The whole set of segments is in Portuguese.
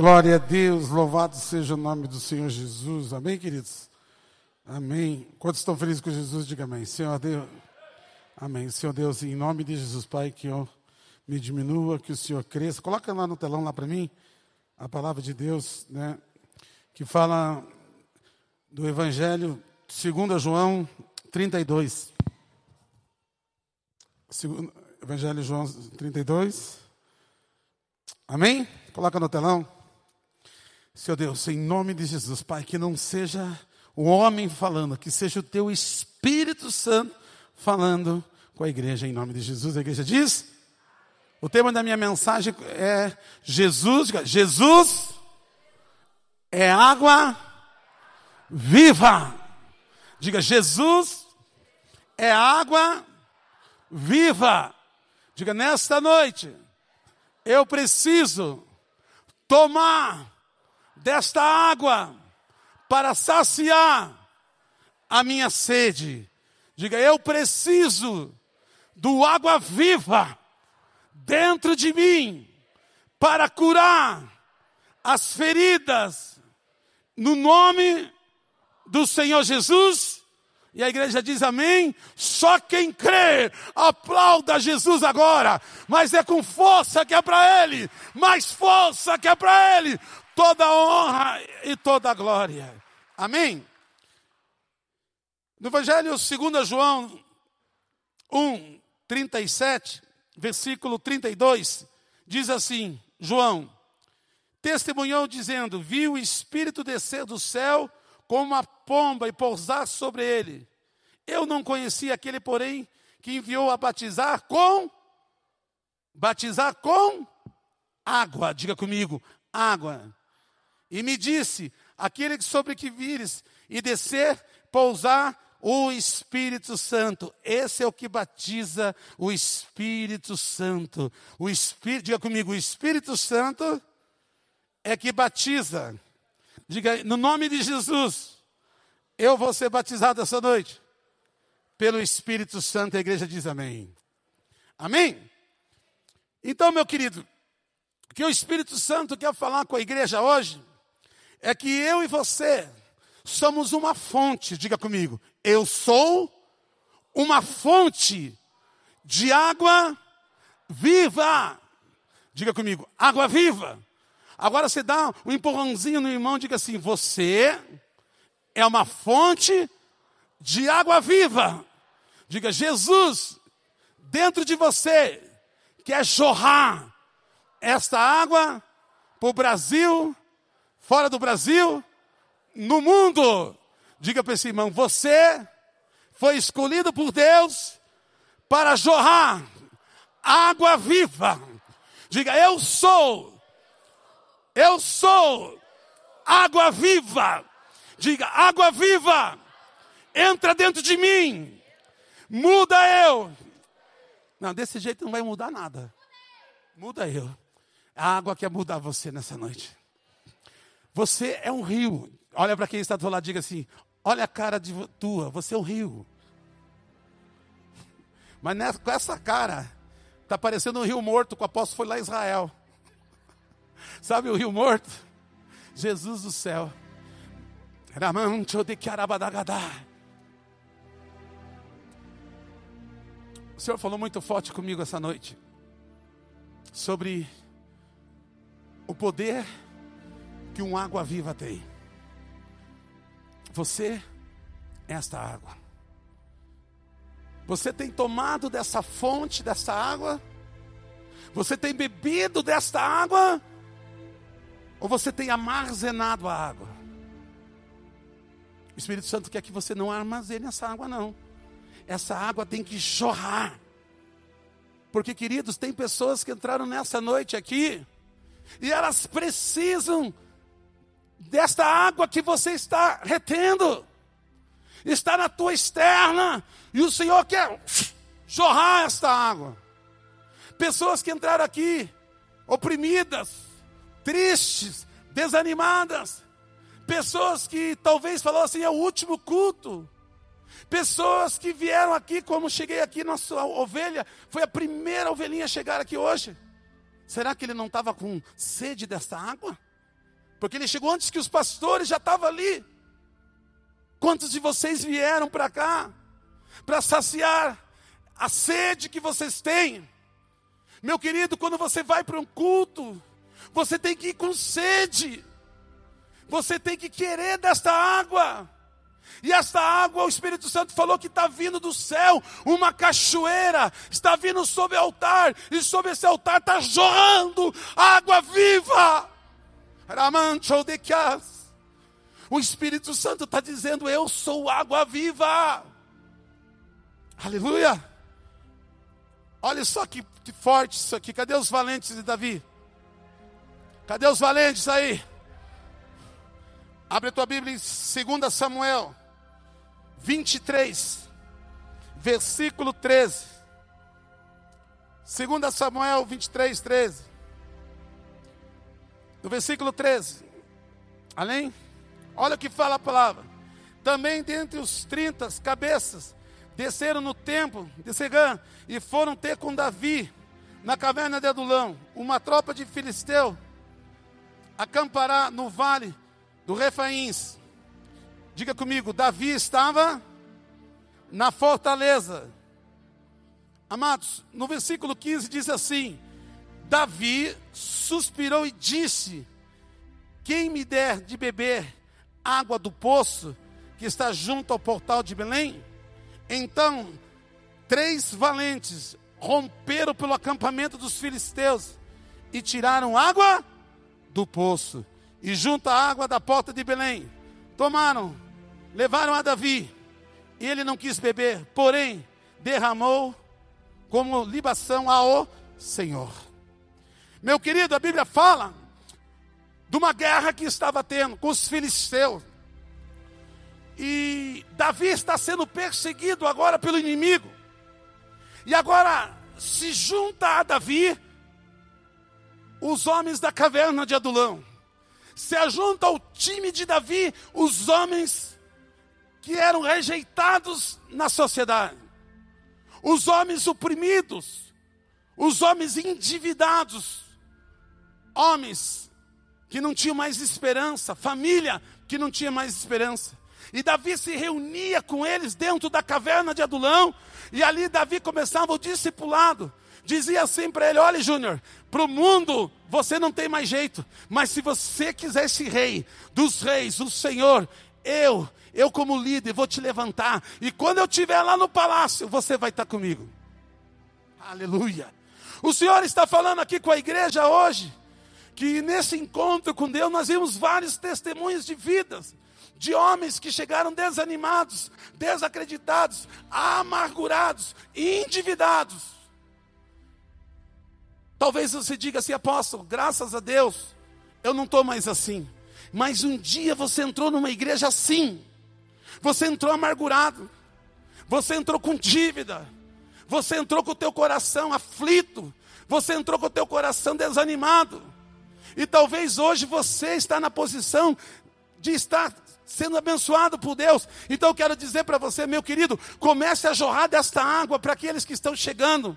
Glória a Deus, louvado seja o nome do Senhor Jesus. Amém, queridos? Amém. Quantos estão felizes com Jesus? Diga amém. Senhor Deus. Amém. Senhor Deus, em nome de Jesus, Pai, que eu me diminua, que o Senhor cresça. Coloca lá no telão lá para mim a palavra de Deus, né? Que fala do Evangelho segundo João 32. Segundo, Evangelho João 32. Amém? Coloca no telão. Senhor Deus, em nome de Jesus, Pai, que não seja o homem falando, que seja o teu Espírito Santo falando com a igreja, em nome de Jesus. A igreja diz: o tema da minha mensagem é Jesus, Jesus é água viva. Diga, Jesus é água viva. Diga, nesta noite, eu preciso tomar desta água para saciar a minha sede. Diga, eu preciso do água viva dentro de mim para curar as feridas no nome do Senhor Jesus. E a igreja diz amém. Só quem crê, aplauda Jesus agora. Mas é com força que é para Ele. Mais força que é para Ele toda honra e toda glória. Amém? No Evangelho segundo João 1, 37, versículo 32, diz assim, João, testemunhou dizendo, viu o Espírito descer do céu como uma pomba e pousar sobre ele. Eu não conhecia aquele, porém, que enviou a batizar com, batizar com água, diga comigo, água. E me disse: aquele sobre que vires e descer, pousar o Espírito Santo. Esse é o que batiza o Espírito Santo. O Espírito, diga comigo, o Espírito Santo é que batiza. Diga, no nome de Jesus, eu vou ser batizado essa noite. Pelo Espírito Santo, a igreja diz amém. Amém? Então, meu querido, que o Espírito Santo quer falar com a igreja hoje é que eu e você somos uma fonte, diga comigo, eu sou uma fonte de água viva. Diga comigo, água viva. Agora você dá um empurrãozinho no irmão, diga assim: você é uma fonte de água viva. Diga, Jesus, dentro de você, quer jorrar esta água para o Brasil, fora do Brasil, no mundo. Diga para esse irmão: você foi escolhido por Deus para jorrar água viva. Diga: eu sou, eu sou água viva. Diga: água viva, entra dentro de mim, muda eu. Não, desse jeito não vai mudar nada. Muda eu. A água quer mudar você nessa noite. Você é um rio. Olha para quem está do lado, diga assim: olha a cara de tua, você é um rio. Mas nessa, com essa cara, está parecendo um rio morto, que o apóstolo foi lá em Israel. Sabe o rio morto? Jesus do céu. O Senhor falou muito forte comigo essa noite sobre o poder que uma água viva tem. Você é esta água. Você tem tomado dessa fonte, dessa água? Você tem bebido desta água? Ou você tem armazenado a água? O Espírito Santo quer que você não armazene essa água, não. Essa água tem que jorrar. Porque, queridos, tem pessoas que entraram nessa noite aqui e elas precisam desta água que você está retendo. Está na tua externa e o Senhor quer jorrar esta água. Pessoas que entraram aqui oprimidas, tristes, desanimadas. Pessoas que talvez falaram assim, é o último culto. Pessoas que vieram aqui, como cheguei aqui, nossa ovelha, foi a primeira ovelhinha a chegar aqui hoje. Será que ele não estava com sede desta água? Porque ele chegou antes que os pastores já estavam ali. Quantos de vocês vieram para cá para saciar a sede que vocês têm? Meu querido, quando você vai para um culto, você tem que ir com sede. Você tem que querer desta água. E esta água, o Espírito Santo falou que está vindo do céu, uma cachoeira, está vindo sobre o altar, e sobre esse altar está jorrando água viva. O Espírito Santo está dizendo: Eu sou água viva. Aleluia. Olha só que, que forte isso aqui. Cadê os valentes de Davi? Cadê os valentes aí? Abre a tua Bíblia em 2 Samuel 23, versículo 13. 2 Samuel 23, 13. No versículo 13. Além? Olha o que fala a palavra. Também dentre os 30 cabeças desceram no templo de Segã e foram ter com Davi na caverna de Adulão. Uma tropa de filisteu acampará no vale do Refaíns. Diga comigo, Davi estava na fortaleza. Amados, no versículo 15 diz assim: Davi suspirou e disse: Quem me der de beber água do poço que está junto ao portal de Belém? Então, três valentes romperam pelo acampamento dos filisteus e tiraram água do poço e junto à água da porta de Belém. Tomaram, levaram a Davi, e ele não quis beber, porém derramou como libação ao Senhor. Meu querido, a Bíblia fala de uma guerra que estava tendo com os filisteus. E Davi está sendo perseguido agora pelo inimigo. E agora se junta a Davi os homens da caverna de Adulão. Se ajunta ao time de Davi os homens que eram rejeitados na sociedade. Os homens oprimidos, os homens endividados, homens que não tinham mais esperança, família que não tinha mais esperança. E Davi se reunia com eles dentro da caverna de Adulão, e ali Davi começava o discipulado. Dizia assim para ele: Olha, Júnior, para o mundo você não tem mais jeito, mas se você quiser esse rei dos reis, o Senhor, eu, eu como líder, vou te levantar, e quando eu estiver lá no palácio, você vai estar comigo. Aleluia. O Senhor está falando aqui com a igreja hoje, que nesse encontro com Deus nós vimos vários testemunhos de vidas, de homens que chegaram desanimados, desacreditados, amargurados, endividados. Talvez você diga assim, apóstolo, graças a Deus, eu não estou mais assim. Mas um dia você entrou numa igreja assim. Você entrou amargurado. Você entrou com dívida. Você entrou com o teu coração aflito. Você entrou com o teu coração desanimado. E talvez hoje você está na posição de estar sendo abençoado por Deus. Então eu quero dizer para você, meu querido, comece a jorrar desta água para aqueles que estão chegando.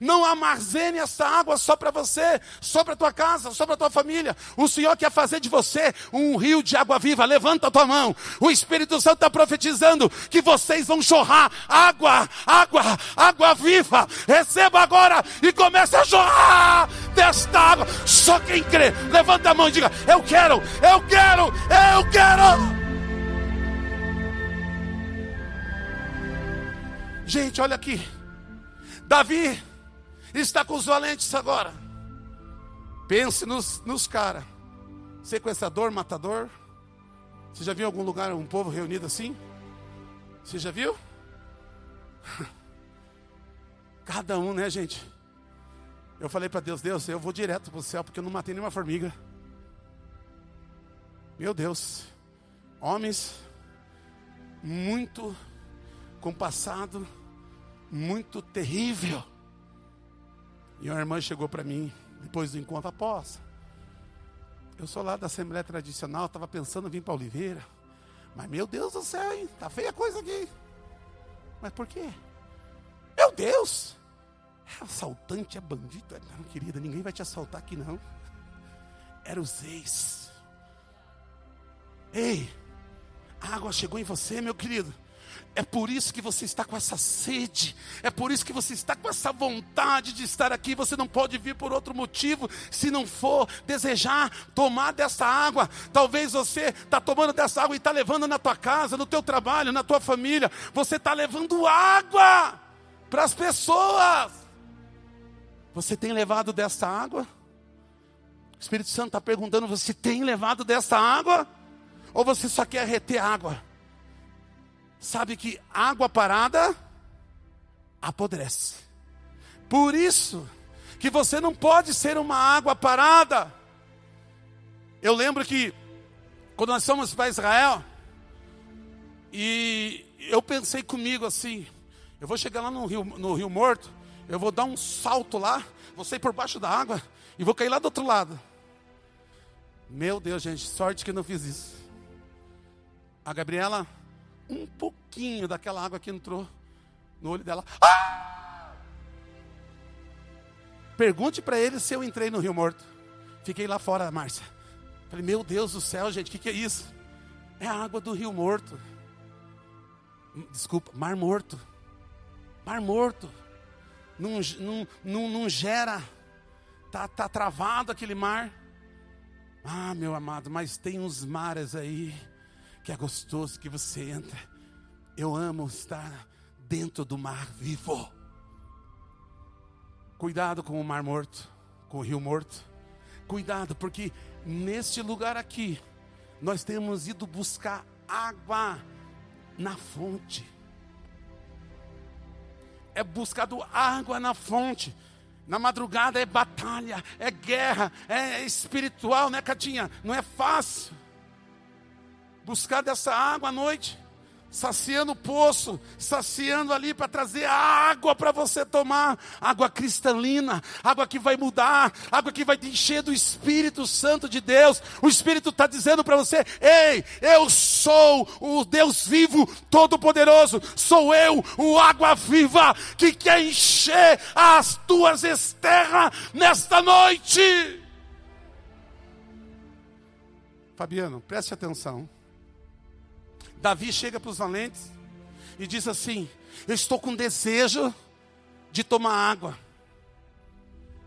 Não armazene essa água só para você, só para tua casa, só para tua família. O Senhor quer fazer de você um rio de água viva. Levanta a tua mão. O Espírito Santo está profetizando que vocês vão jorrar água, água, água viva. Receba agora e comece a jorrar desta água. Só quem crê, levanta a mão e diga: Eu quero, eu quero, eu quero. Gente, olha aqui. Davi está com os valentes agora. Pense nos, nos caras. Sequestrador, matador. Você já viu algum lugar um povo reunido assim? Você já viu? Cada um, né, gente? Eu falei para Deus, Deus, eu vou direto para o céu porque eu não matei nenhuma formiga. Meu Deus, homens muito com passado muito terrível. E uma irmã chegou para mim, depois do encontro, após. Eu sou lá da Assembleia Tradicional, estava pensando em vir para Oliveira. Mas meu Deus do céu, hein? Tá feia a coisa aqui. Mas por quê? Meu Deus! É assaltante, é bandido. Não, querida, ninguém vai te assaltar aqui não. Era os ex. Ei, a água chegou em você, meu querido. É por isso que você está com essa sede, é por isso que você está com essa vontade de estar aqui. Você não pode vir por outro motivo, se não for desejar tomar dessa água. Talvez você está tomando dessa água e está levando na tua casa, no teu trabalho, na tua família. Você está levando água para as pessoas. Você tem levado dessa água? O Espírito Santo está perguntando: você tem levado dessa água? Ou você só quer reter água? Sabe que água parada apodrece. Por isso que você não pode ser uma água parada. Eu lembro que quando nós fomos para Israel, e eu pensei comigo assim, eu vou chegar lá no Rio, no Rio Morto, eu vou dar um salto lá, vou sair por baixo da água e vou cair lá do outro lado. Meu Deus, gente, sorte que eu não fiz isso. A Gabriela um pouquinho daquela água que entrou no olho dela. Ah! Pergunte para ele se eu entrei no Rio Morto. Fiquei lá fora, Márcia. Falei, meu Deus do céu, gente, o que, que é isso? É a água do Rio Morto. Desculpa, Mar Morto. Mar Morto. Não, não, não, não gera. Tá, tá travado aquele mar. Ah, meu amado, mas tem uns mares aí que é gostoso que você entra. Eu amo estar dentro do mar vivo. Cuidado com o mar morto, com o rio morto. Cuidado, porque neste lugar aqui, nós temos ido buscar água na fonte. É buscado água na fonte. Na madrugada é batalha, é guerra, é espiritual, né, Catinha? Não é fácil buscar dessa água à noite, saciando o poço, saciando ali para trazer água para você tomar, água cristalina, água que vai mudar, água que vai te encher do Espírito Santo de Deus. O Espírito está dizendo para você: Ei, eu sou o Deus vivo, todo-poderoso, sou eu, o água viva, que quer encher as tuas esterras nesta noite. Fabiano, preste atenção. Davi chega para os valentes e diz assim: Eu estou com desejo de tomar água.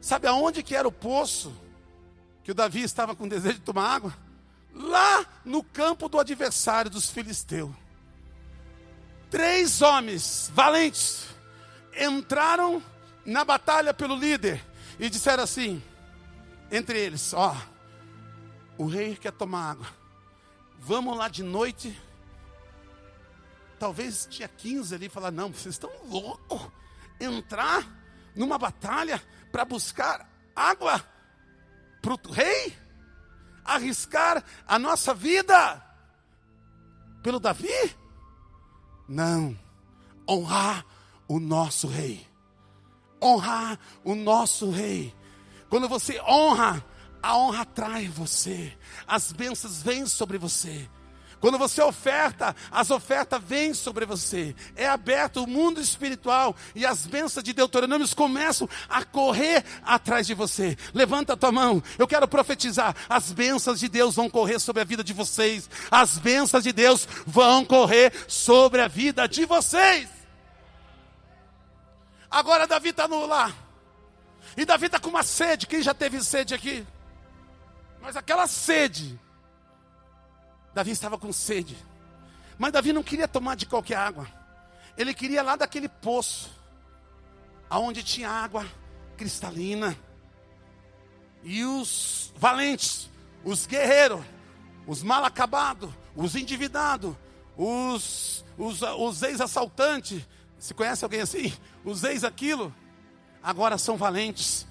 Sabe aonde que era o poço que o Davi estava com desejo de tomar água? Lá no campo do adversário dos filisteus. Três homens valentes entraram na batalha pelo líder e disseram assim, entre eles: Ó, o rei quer tomar água. Vamos lá de noite talvez tinha 15 ali falar: não, vocês estão loucos. Entrar numa batalha para buscar água para o rei? Arriscar a nossa vida pelo Davi? Não. Honrar o nosso rei. Honrar o nosso rei. Quando você honra, a honra atrai você. As bênçãos vêm sobre você. Quando você oferta, as ofertas vêm sobre você. É aberto o mundo espiritual e as bênçãos de Deuteronômio começam a correr atrás de você. Levanta a tua mão. Eu quero profetizar. As bênçãos de Deus vão correr sobre a vida de vocês. As bênçãos de Deus vão correr sobre a vida de vocês. Agora Davi está no lá. E Davi está com uma sede. Quem já teve sede aqui? Mas aquela sede Davi estava com sede. Mas Davi não queria tomar de qualquer água. Ele queria lá daquele poço, aonde tinha água cristalina. E os valentes, os guerreiros, os mal acabados, os endividados, os, os, os ex-assaltantes, se conhece alguém assim? Os ex-aquilo, agora são valentes,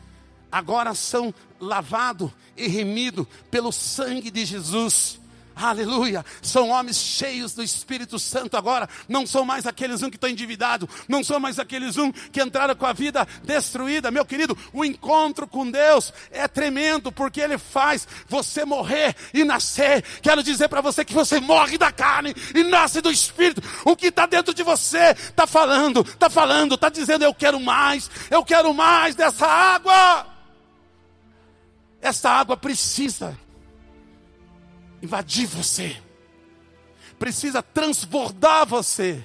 agora são lavados e remidos pelo sangue de Jesus. Aleluia. São homens cheios do Espírito Santo agora. Não são mais aqueles um que estão endividados. Não são mais aqueles um que entraram com a vida destruída. Meu querido, o encontro com Deus é tremendo porque Ele faz você morrer e nascer. Quero dizer para você que você morre da carne e nasce do Espírito. O que está dentro de você está falando, está falando, está dizendo: Eu quero mais, eu quero mais dessa água. Essa água precisa invadir você, precisa transbordar você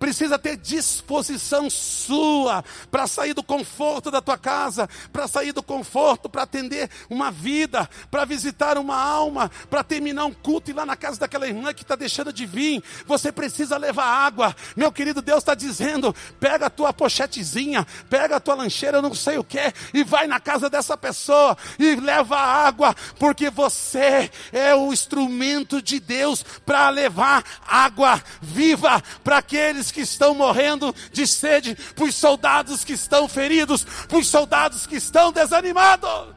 precisa ter disposição sua para sair do conforto da tua casa, para sair do conforto, para atender uma vida, para visitar uma alma, para terminar um culto e ir lá na casa daquela irmã que está deixando de vir. Você precisa levar água. Meu querido Deus está dizendo: pega a tua pochetezinha, pega a tua lancheira, não sei o que, e vai na casa dessa pessoa e leva água, porque você é o instrumento de Deus para levar água viva para aqueles que estão morrendo de sede, para os soldados que estão feridos, para os soldados que estão desanimados.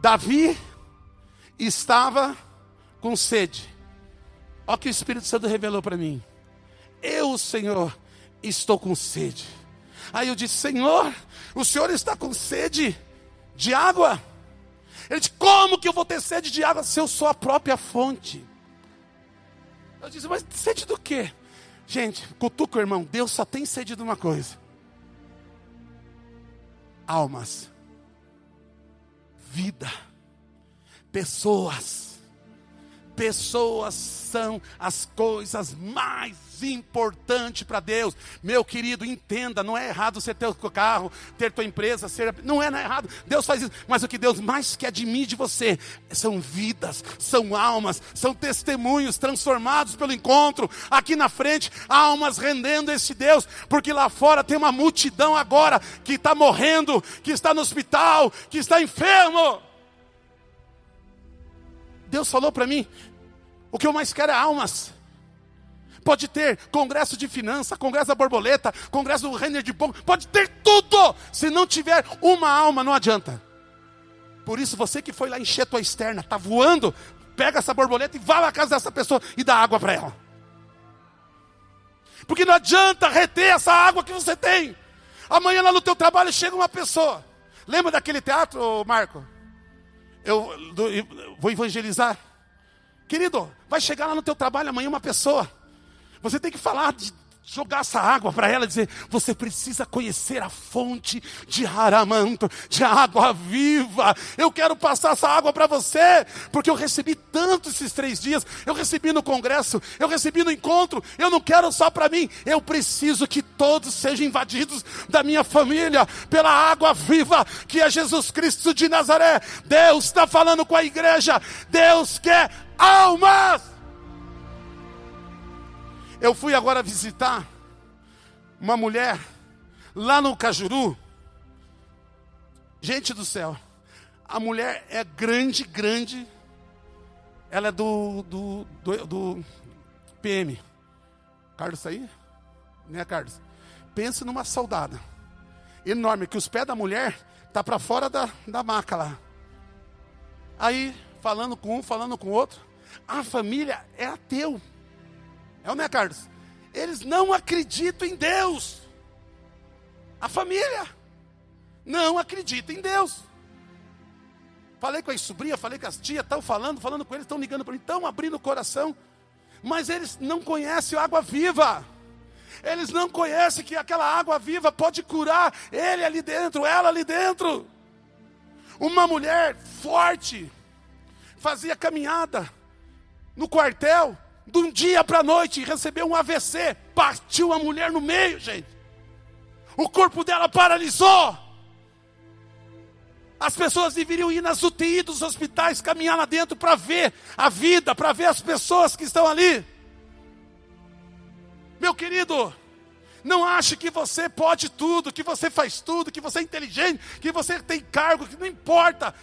Davi estava com sede. Olha o que o Espírito Santo revelou para mim. Eu, Senhor, estou com sede. Aí eu disse: Senhor, o Senhor está com sede de água. Ele disse: Como que eu vou ter sede de água se eu sou a própria fonte? Eu disse, mas sede do quê? Gente, cutuca o irmão, Deus só tem sede de uma coisa: almas, vida, pessoas. Pessoas são as coisas mais importantes para Deus. Meu querido, entenda, não é errado você ter o carro, ter tua empresa, ser, não é, não é errado. Deus faz isso, mas o que Deus mais quer de mim de você são vidas, são almas, são testemunhos transformados pelo encontro. Aqui na frente, almas rendendo esse Deus, porque lá fora tem uma multidão agora que está morrendo, que está no hospital, que está enfermo. Deus falou para mim: o que eu mais quero é almas. Pode ter congresso de finança, congresso da borboleta, congresso do Renner de Bom, pode ter tudo. Se não tiver uma alma, não adianta. Por isso, você que foi lá encher tua externa, está voando, pega essa borboleta e vá na casa dessa pessoa e dá água para ela. Porque não adianta reter essa água que você tem. Amanhã lá no teu trabalho chega uma pessoa. Lembra daquele teatro, Marco? Eu, eu vou evangelizar. Querido, vai chegar lá no teu trabalho amanhã uma pessoa. Você tem que falar de jogar essa água para ela, dizer: você precisa conhecer a fonte de Aramanto, de água viva. Eu quero passar essa água para você, porque eu recebi tanto esses três dias. Eu recebi no congresso, eu recebi no encontro. Eu não quero só para mim, eu preciso que todos sejam invadidos da minha família pela água viva que é Jesus Cristo de Nazaré. Deus está falando com a igreja, Deus quer almas. Eu fui agora visitar uma mulher lá no Cajuru. Gente do céu, a mulher é grande, grande. Ela é do, do, do, do PM. Carlos tá aí? Né, Carlos? Pense numa soldada enorme, que os pés da mulher tá para fora da, da maca lá. Aí, falando com um, falando com o outro, a família é ateu. É ou não é, Carlos? Eles não acreditam em Deus. A família não acredita em Deus. Falei com as sobrinhas, falei com as tias, estão falando, falando com eles, estão ligando para mim, estão abrindo o coração. Mas eles não conhecem a água viva. Eles não conhecem que aquela água viva pode curar ele ali dentro, ela ali dentro. Uma mulher forte fazia caminhada no quartel, de um dia para a noite, recebeu um AVC, partiu a mulher no meio, gente. O corpo dela paralisou. As pessoas deveriam ir nas UTI dos hospitais, caminhar lá dentro para ver a vida, para ver as pessoas que estão ali. Meu querido, não ache que você pode tudo, que você faz tudo, que você é inteligente, que você tem cargo, que não importa.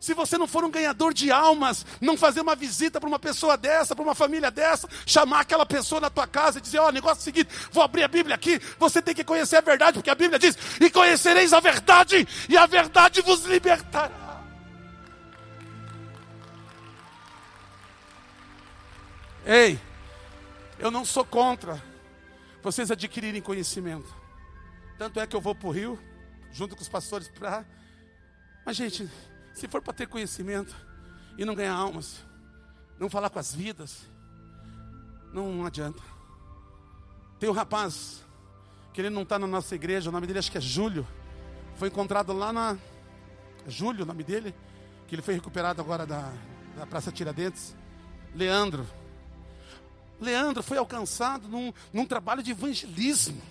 Se você não for um ganhador de almas, não fazer uma visita para uma pessoa dessa, para uma família dessa, chamar aquela pessoa na tua casa e dizer: Ó, oh, negócio é o seguinte, vou abrir a Bíblia aqui, você tem que conhecer a verdade, porque a Bíblia diz: E conhecereis a verdade, e a verdade vos libertará. Ei, eu não sou contra vocês adquirirem conhecimento. Tanto é que eu vou para o Rio, junto com os pastores, para. Mas, gente, se for para ter conhecimento e não ganhar almas, não falar com as vidas, não adianta. Tem um rapaz que ele não está na nossa igreja, o nome dele acho que é Júlio. Foi encontrado lá na. Júlio, o nome dele, que ele foi recuperado agora da, da Praça Tiradentes. Leandro. Leandro foi alcançado num, num trabalho de evangelismo.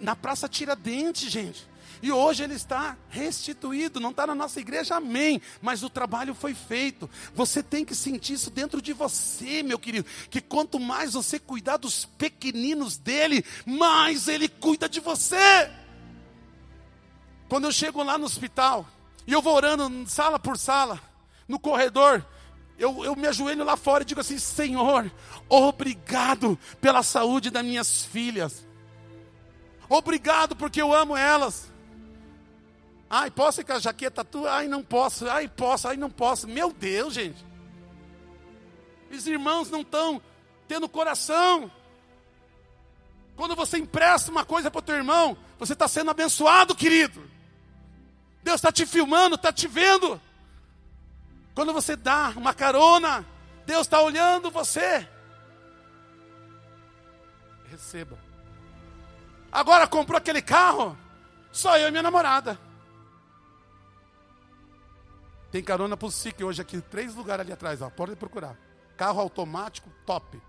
Na Praça Tiradentes, gente. E hoje ele está restituído, não está na nossa igreja, amém. Mas o trabalho foi feito. Você tem que sentir isso dentro de você, meu querido. Que quanto mais você cuidar dos pequeninos dele, mais ele cuida de você. Quando eu chego lá no hospital, e eu vou orando sala por sala, no corredor, eu, eu me ajoelho lá fora e digo assim: Senhor, obrigado pela saúde das minhas filhas. Obrigado porque eu amo elas. Ai, posso ir com a jaqueta tua? Ai, não posso. Ai, posso. Ai, não posso. Meu Deus, gente. Os irmãos não estão tendo coração. Quando você empresta uma coisa para o teu irmão, você está sendo abençoado, querido. Deus está te filmando, está te vendo. Quando você dá uma carona, Deus está olhando você. Receba. Agora comprou aquele carro, só eu e minha namorada. Tem carona para o SIC hoje aqui, três lugares ali atrás, ó, pode procurar. Carro automático, top.